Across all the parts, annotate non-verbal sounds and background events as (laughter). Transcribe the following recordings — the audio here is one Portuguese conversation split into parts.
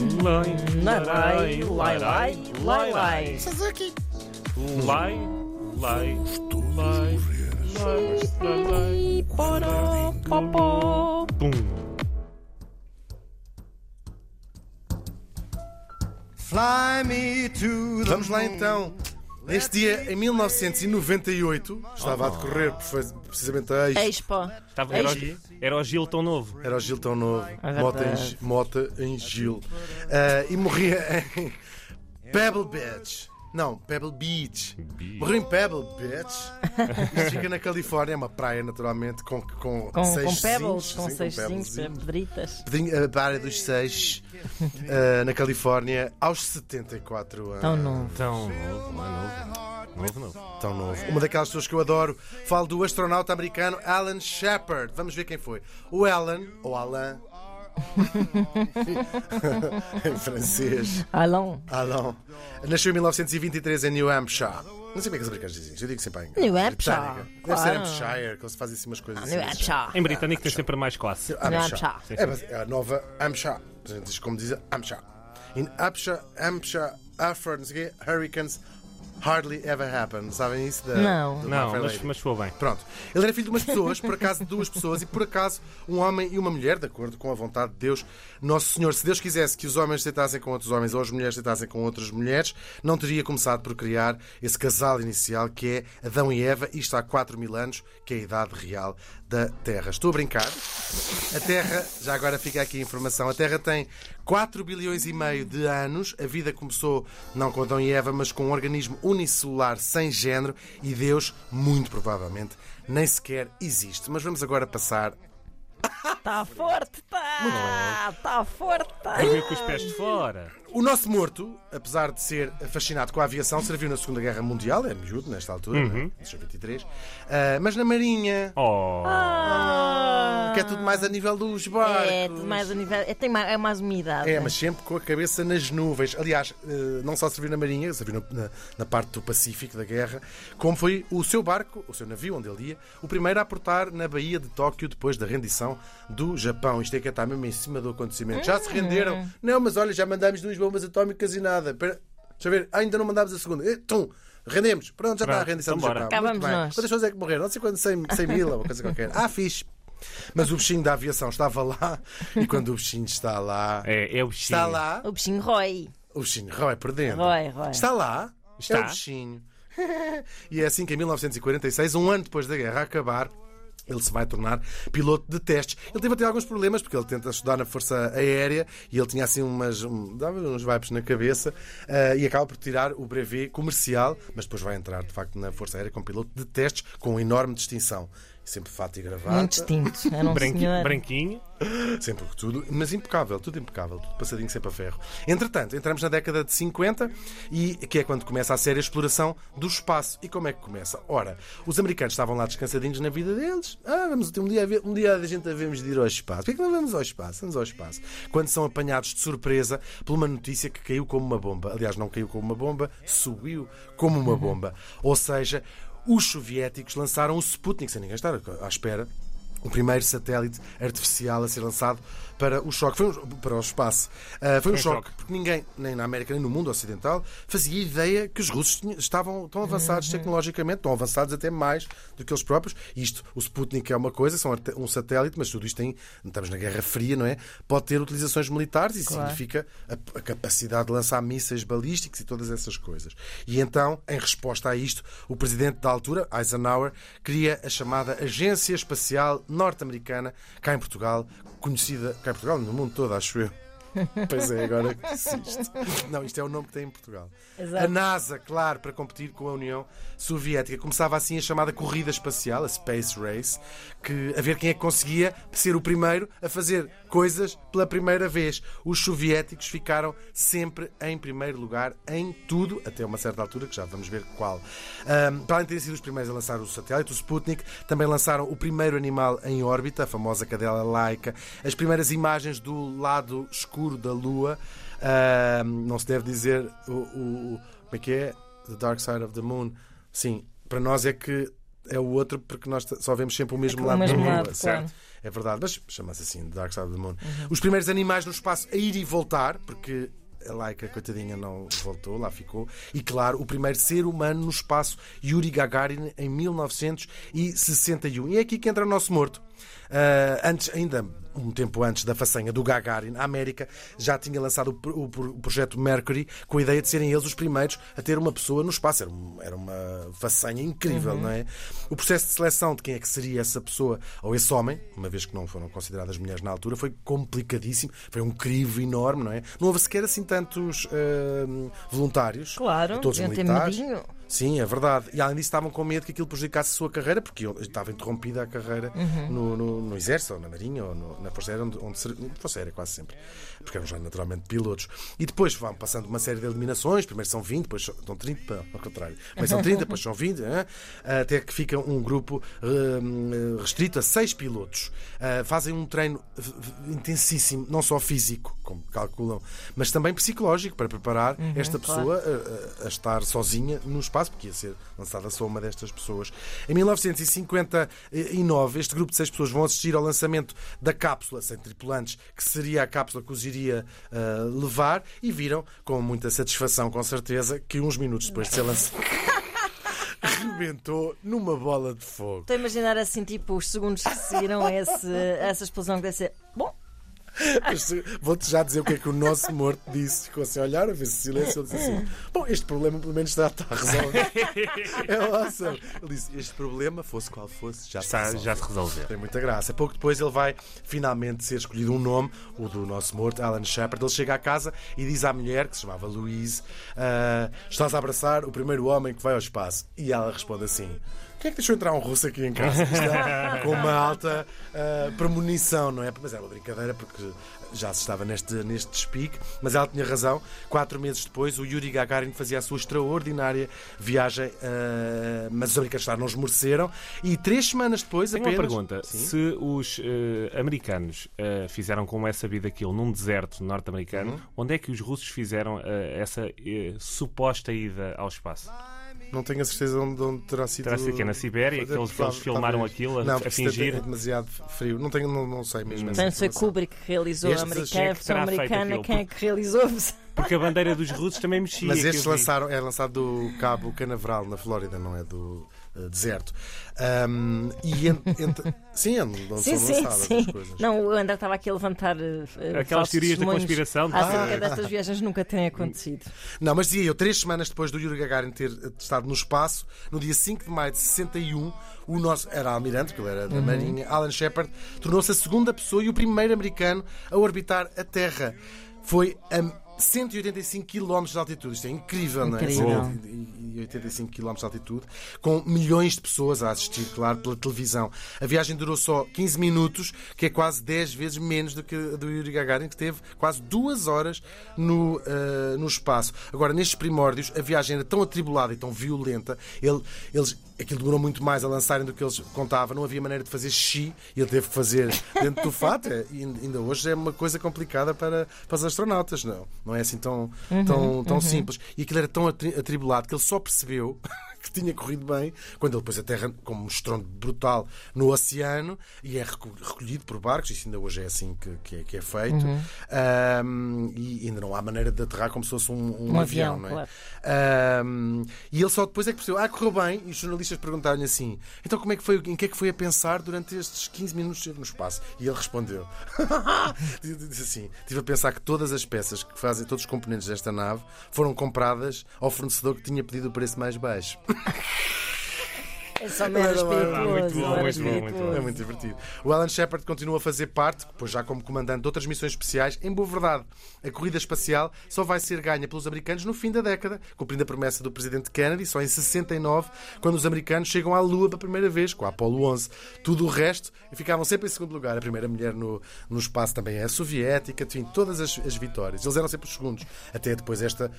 Lai, Lai, lai, lai, lai, lai, lai. Suzuki. Lai, lai, lai, lai, lai, lai. Poró, popó. Pum. Fly me to the Vamos lá então. Neste dia, em 1998, estava a decorrer precisamente a Expo. Expo. Estava, era, o, era o Gil tão novo. Era o Gil tão novo. Mota em, Mota em Gil. Ah, e morria em (laughs) Pebble Beach. Não, Pebble Beach. Beach. Morreu em Pebble Beach. (laughs) Isto fica na Califórnia, é uma praia naturalmente com, com, Com, seis com pebbles, zinhos, com sim, seis pebbles, zinhos, pedritas. Pedinho- A Barra dos Seis, ah, na Califórnia, aos 74 anos. Tão novo. Tão novo, não é novo. Novo, novo. Tão novo. Uma daquelas pessoas que eu adoro. Falo do astronauta americano Alan Shepard. Vamos ver quem foi. O Alan, ou Alain, (laughs) em francês. Alão. Alan. Nasceu em 1923 em New Hampshire. Não sei como é que os americanos dizem isto. Eu digo sempre em New Hampshire, Britânica. Deve claro. ser Hampshire, que eles fazem assim umas coisas New assim. Hampshire. Em britânico tem sempre mais classe. Hampshire. Hampshire. É, mas é a nova Hampshire. A gente diz como diz Hampshire. In Hampshire, Hampshire, Afro, não sei o quê, hurricanes hardly ever happen. Sabem isso? Da, Não. Não, mas, mas foi bem. Pronto. Ele era filho de umas pessoas, por acaso de duas pessoas, e por acaso um homem e uma mulher, de acordo com a vontade de Deus. Nosso Senhor, se Deus quisesse que os homens se deitassem com outros homens ou as mulheres se deitassem com outras mulheres, não teria começado por criar esse casal inicial que é Adão e Eva, isto há 4 mil anos, que é a idade real da Terra. Estou a brincar. A Terra, já agora fica aqui a informação, a Terra tem 4 bilhões e meio de anos. A vida começou não com Adão e Eva, mas com um organismo unicelular sem género e Deus, muito provavelmente, nem sequer existe. Mas vamos agora passar. Está forte, está. Está forte, tá. Dormiu com os pés de fora. O nosso morto, apesar de ser fascinado com a aviação, serviu na Segunda Guerra Mundial, é miúdo nesta altura, né? Nasceu em 23, ah, mas na Marinha, Oh. Ah. que é tudo mais a nível dos barcos. É, tudo mais a nível. É, tem mais, é mais umidade. É, mas sempre com a cabeça nas nuvens. Aliás, eh, não só serviu na Marinha, serviu na, na- na parte do Pacífico da guerra, como foi o seu barco, o seu navio onde ele ia, o primeiro a aportar na Baía de Tóquio depois da rendição do Japão. Isto é que está mesmo em cima do acontecimento. Já se renderam? Não, mas olha, já mandámos duas bombas atómicas e nada. Espera, deixa eu ver, Ah, ainda não mandámos a segunda. Eh, tum, rendemos. Pronto, já está a rendição do. Japão. Nós. Quantas pessoas é que morreram? Não sei quanto, 100, 100 mil ou uma coisa qualquer. Ah, fixe. Mas o bichinho da aviação estava lá e quando o bichinho está lá. É, é o bichinho. Está lá. O bichinho rói. O bichinho rói por dentro. Rói, rói. Está lá. Está. É o bichinho. (laughs) e é assim que em 1946, um ano depois da guerra acabar, ele se vai tornar piloto de testes. Ele teve até alguns problemas, porque ele tenta estudar na Força Aérea e ele tinha assim umas. um- dava uns vibes na cabeça ah, e acaba por tirar o brevet comercial, mas depois vai entrar de facto na Força Aérea como piloto de testes com enorme distinção. Sempre fato e gravata. Muito distinto. Era um Branqui- senhor. branquinho. Sempre tudo, mas impecável, tudo impecável, tudo passadinho sempre a ferro. Entretanto, entramos na década de 50 e que é quando começa a séria exploração do espaço. E como é que começa? Ora, os americanos estavam lá descansadinhos na vida deles. Ah, vamos ter um dia, a ver- um dia a gente havemos de ir ao espaço. Porquê que não vamos ao espaço? Vamos ao espaço. Quando são apanhados de surpresa por uma notícia que caiu como uma bomba. Aliás, não caiu como uma bomba, subiu como uma bomba. Ou seja, os soviéticos lançaram o Sputnik, sem ninguém estar à espera o primeiro satélite artificial a ser lançado para o choque, foi um- para o espaço. Ah, foi um um choque, choque. porque ninguém, nem na América nem no mundo ocidental, fazia ideia que os russos tinham- estavam tão avançados tecnologicamente, tão avançados até mais do que eles próprios. Isto, o Sputnik é uma coisa, são um satélite, mas tudo isto tem, estamos na Guerra Fria, não é? Pode ter utilizações militares e Claro. significa a, a capacidade de lançar mísseis balísticos e todas essas coisas. E então, em resposta a isto, o presidente da altura, Eisenhower, cria a chamada Agência Espacial Norte-Americana, cá em Portugal, conhecida, cá em Portugal, no mundo todo, acho eu. Pois é, agora (laughs) que isto. Não, isto é o nome que tem em Portugal. Exato. A NASA, claro, para competir com a União Soviética. Começava assim a chamada corrida espacial, a Space Race, que a ver quem é que conseguia ser o primeiro a fazer coisas pela primeira vez. Os soviéticos ficaram sempre em primeiro lugar em tudo, até uma certa altura, que já vamos ver qual. Ahm, para além de terem sido os primeiros a lançar o satélite, o Sputnik, também lançaram o primeiro animal em órbita, a famosa cadela laica, as primeiras imagens do lado escuro da Lua. Ahm, não se deve dizer o, o- como é que é? The Dark Side of the Moon. Sim, para nós é que é o outro porque nós só vemos sempre o mesmo O lado mesmo da Lua, lado, certo? claro. É verdade, mas chama-se assim, The Dark Side of the Moon. Os primeiros animais no espaço a ir e voltar, porque a Laika, coitadinha, não voltou, lá ficou. E claro, o primeiro ser humano no espaço, Yuri Gagarin, em 1961. E é aqui que entra o nosso morto. Ah, antes, ainda um tempo antes da façanha do Gagarin, a América já tinha lançado o, pro- o pro- o projeto Mercury com a ideia de serem eles os primeiros a ter uma pessoa no espaço. Era, um- uma façanha incrível, não é? O processo de seleção de quem é que seria essa pessoa ou esse homem, uma vez que não foram consideradas mulheres na altura, foi complicadíssimo. Foi um crivo enorme, não é? Não houve sequer assim tantos ah, voluntários. Claro, todos militares. medinho. Sim, é verdade. E além disso estavam com medo que aquilo prejudicasse a sua carreira, porque estava interrompida a carreira Uhum. no, no, no Exército, ou na Marinha, ou no- na Força Aérea, onde, onde Força Aérea quase sempre. Porque eram já naturalmente pilotos. E depois vão passando uma série de eliminações, primeiro são 20, depois são são 30, não, ao contrário. Primeiro são 30, depois são 20, hã? até que fica um grupo hum, restrito a 6 pilotos. Ah, fazem um treino intensíssimo, não só físico, como calculam, mas também psicológico, para preparar esta Uhum, claro. pessoa a, a- a estar sozinha no espaço, porque ia ser lançada só uma destas pessoas. Em 1959, este grupo de seis pessoas vão assistir ao lançamento da cápsula sem tripulantes, que seria a cápsula que os iria ah, levar, e viram, com muita satisfação, com certeza, que uns minutos depois de ser lançado. (laughs) Rebentou numa bola de fogo. Estou a imaginar assim, tipo, os segundos que seguiram a, esse, essa explosão que deve ser. Bom, Vou-te já dizer o que é que o nosso morto disse. Ficou assim a olhar, a ver se silêncio. Ele disse assim: Bom, este problema pelo menos está, está resolvido. é awesome. Ele disse: Este problema, fosse qual fosse, já se Está, resolveu." já se resolveu. Tem muita graça. Pouco depois ele vai finalmente ser escolhido um nome, o do nosso morto, Alan Shepard. Ele chega à casa e diz à mulher, que se chamava Louise: "Ah, Estás a abraçar o primeiro homem que vai ao espaço. E ela responde assim. Quem é que deixou entrar um russo aqui em casa? (laughs) Isto é com uma alta ah, premonição, não é? Mas era uma brincadeira porque já se estava neste, neste despique, mas ela tinha razão. Quatro meses depois, o Yuri Gagarin fazia a sua extraordinária viagem, ah, mas os americanos lá não esmoreceram. E três semanas depois, Tenho uma apenas. pergunta. Sim. Se os eh, americanos fizeram como é sabido aquilo num deserto norte-americano, Uhum. onde é que os russos fizeram essa suposta ida ao espaço? Não tenho a certeza onde, onde terá sido. Terá sido aqui na Sibéria, que eles, que eles filmaram aquilo a, não, a porque fingir? É demasiado frio. Não, tenho, não, não sei mesmo. portanto foi. Kubrick que realizou a é americana, a que versão feito americana. Quem é que realizou? Porque a bandeira dos russos também mexia. Mas que estes lançaram, é lançado do Cabo Canaveral, na Flórida, não é do deserto. Ahm, e ent, ent- (laughs) sim, não Sim, são sim, sim. as coisas. Não, o André estava aqui a levantar eh, Aquelas teorias da conspiração. Acerca Ah. destas viagens nunca têm acontecido. Não, mas dizia eu, três semanas depois do Yuri Gagarin ter eh, estado no espaço, no dia 5 de maio de 61, o nosso, era almirante, porque ele era da Marinha, Alan Shepard, tornou-se a segunda pessoa e o primeiro americano a orbitar a Terra. Foi a 185 km de altitude. Isto é incrível, Incrível. não é? 185 km de altitude, com milhões de pessoas a assistir, claro, pela televisão. A viagem durou só 15 minutos, que é quase 10 vezes menos do que a do Yuri Gagarin, que teve quase duas horas no, eh, no espaço. Agora, nestes primórdios, a viagem era tão atribulada e tão violenta, ele- eles. Aquilo demorou muito mais a lançarem do que eles contavam, não havia maneira de fazer e ele teve que fazer dentro do fato. É, e ainda hoje é uma coisa complicada para, para os astronautas, não, não é assim tão, tão, tão simples. E aquilo era tão atri- atribulado que ele só percebeu que tinha corrido bem quando ele pôs a Terra como um estrondo brutal no oceano e é reco- recolhido por barcos. Isso ainda hoje é assim que, que, é, que é feito. Ahm, e ainda não há maneira de aterrar como se fosse um, um Um avião, avião, não é? claro. E ele só depois é que percebeu, ah, correu bem. E os jornalistas perguntaram-lhe assim: então como é que foi, em que é que foi a pensar durante estes 15 minutos no espaço? E ele respondeu: (laughs) disse assim, estive a pensar que todas as peças que fazem, todos os componentes desta nave foram compradas ao fornecedor que tinha pedido o preço mais baixo. É só espirituoso. espirituoso. É muito divertido. O Alan Shepard continua a fazer parte, depois já como comandante de outras missões especiais. Em boa verdade, a corrida espacial só vai ser ganha pelos americanos no fim da década, cumprindo a promessa do presidente Kennedy, só em 69, quando os americanos chegam à Lua pela primeira vez, com a Apollo 11. Tudo o resto ficavam sempre em segundo lugar. A primeira mulher no, no espaço também é a soviética, enfim, todas as, as vitórias. Eles eram sempre os segundos, até depois esta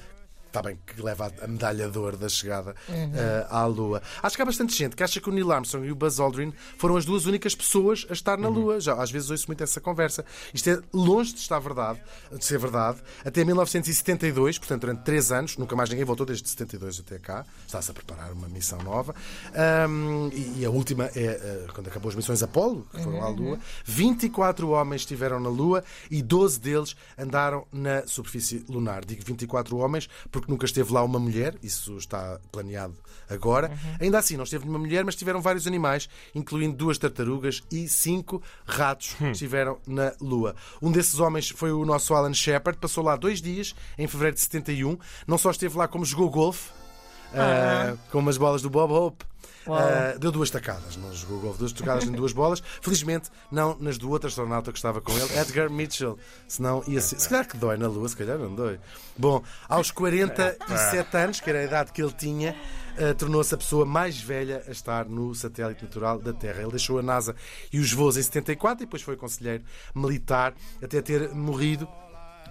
Está bem que leva a medalha de ouro da chegada Uhum. eh, à Lua. Acho que há bastante gente que acha que o Neil Armstrong e o Buzz Aldrin foram as duas únicas pessoas a estar na Uhum. Lua. Já às vezes ouço muito essa conversa. Isto é longe de estar verdade, de ser verdade. Até 1972, portanto, durante três anos, nunca mais ninguém voltou desde 72 até cá. Está-se a preparar uma missão nova. Ahm, e, a última é eh, quando acabou as missões Apolo, que foram à Lua. 24 homens estiveram na Lua e 12 deles andaram na superfície lunar. Digo 24 homens porque nunca esteve lá uma mulher, isso está planeado agora. Ainda assim, não esteve nenhuma mulher, mas tiveram vários animais, incluindo duas tartarugas e cinco ratos que estiveram na Lua. Um desses homens foi o nosso Alan Shepard, passou lá dois dias, em fevereiro de 71. Não só esteve lá, como jogou golfe. Ah, com umas bolas do Bob Hope. Ah, deu duas tacadas, não jogou golfe, duas tacadas em duas bolas. Felizmente, não nas do outro astronauta que estava com ele, Edgar Mitchell. Senão ia ser. Se calhar que dói na Lua, se calhar não dói. Bom, aos 47 anos, que era a idade que ele tinha, ah, tornou-se a pessoa mais velha a estar no satélite natural da Terra. Ele deixou a NASA e os voos em 74 e depois foi conselheiro militar até ter morrido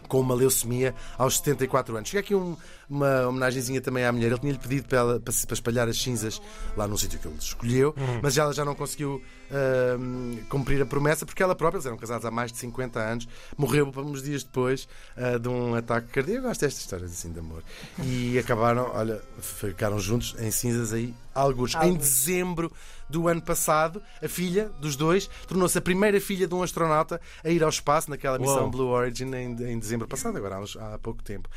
com uma leucemia aos 74 anos. Chega aqui um- uma homenagenzinha também à mulher. Ele tinha-lhe pedido para, ela, para, para espalhar as cinzas lá num sítio que ele escolheu, mas ela já não conseguiu ahm, cumprir a promessa porque ela própria, eles eram casados há mais de 50 anos, morreu uns dias depois ah, de um ataque cardíaco. Eu gosto destas histórias assim de amor. E acabaram, olha, ficaram juntos em cinzas aí, alguns. Em dezembro do ano passado, a filha dos dois tornou-se a primeira filha de um astronauta a ir ao espaço naquela missão Uau. Blue Origin em, em dezembro passado, agora há, há pouco tempo.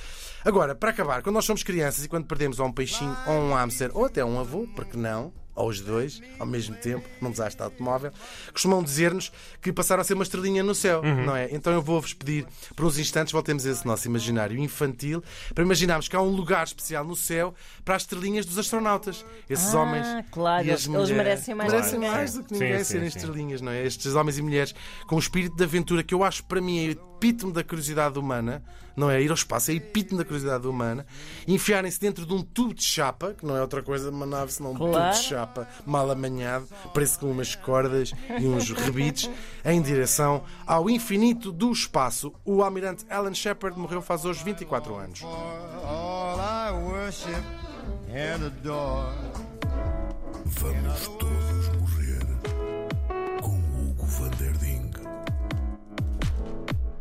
Agora, para acabar, quando nós somos crianças e quando perdemos ou um peixinho ou um hamster ou até um avô, porque não? Ou os dois, ao mesmo tempo, num desastre de automóvel, costumam dizer-nos que passaram a ser uma estrelinha no céu, não é? Então eu vou-vos pedir, por uns instantes, voltemos a esse nosso imaginário infantil, para imaginarmos que há um lugar especial no céu para as estrelinhas dos astronautas. Esses Ah, homens. claro, e as eles- eles mulheres. merecem mais Merecem que ninguém. mais do que ninguém sim, serem sim. estrelinhas, não é? Estes homens e mulheres com o espírito de aventura que eu acho para mim é epítome da curiosidade humana, não é? Ir ao espaço é epítome da curiosidade humana, enfiarem-se dentro de um tubo de chapa, que não é outra coisa de uma nave senão um tubo Claro. de chapa mal amanhado, preso com umas cordas e uns rebites, em direção ao infinito do espaço. O almirante Alan Shepard morreu faz hoje 24 anos. Vamos todos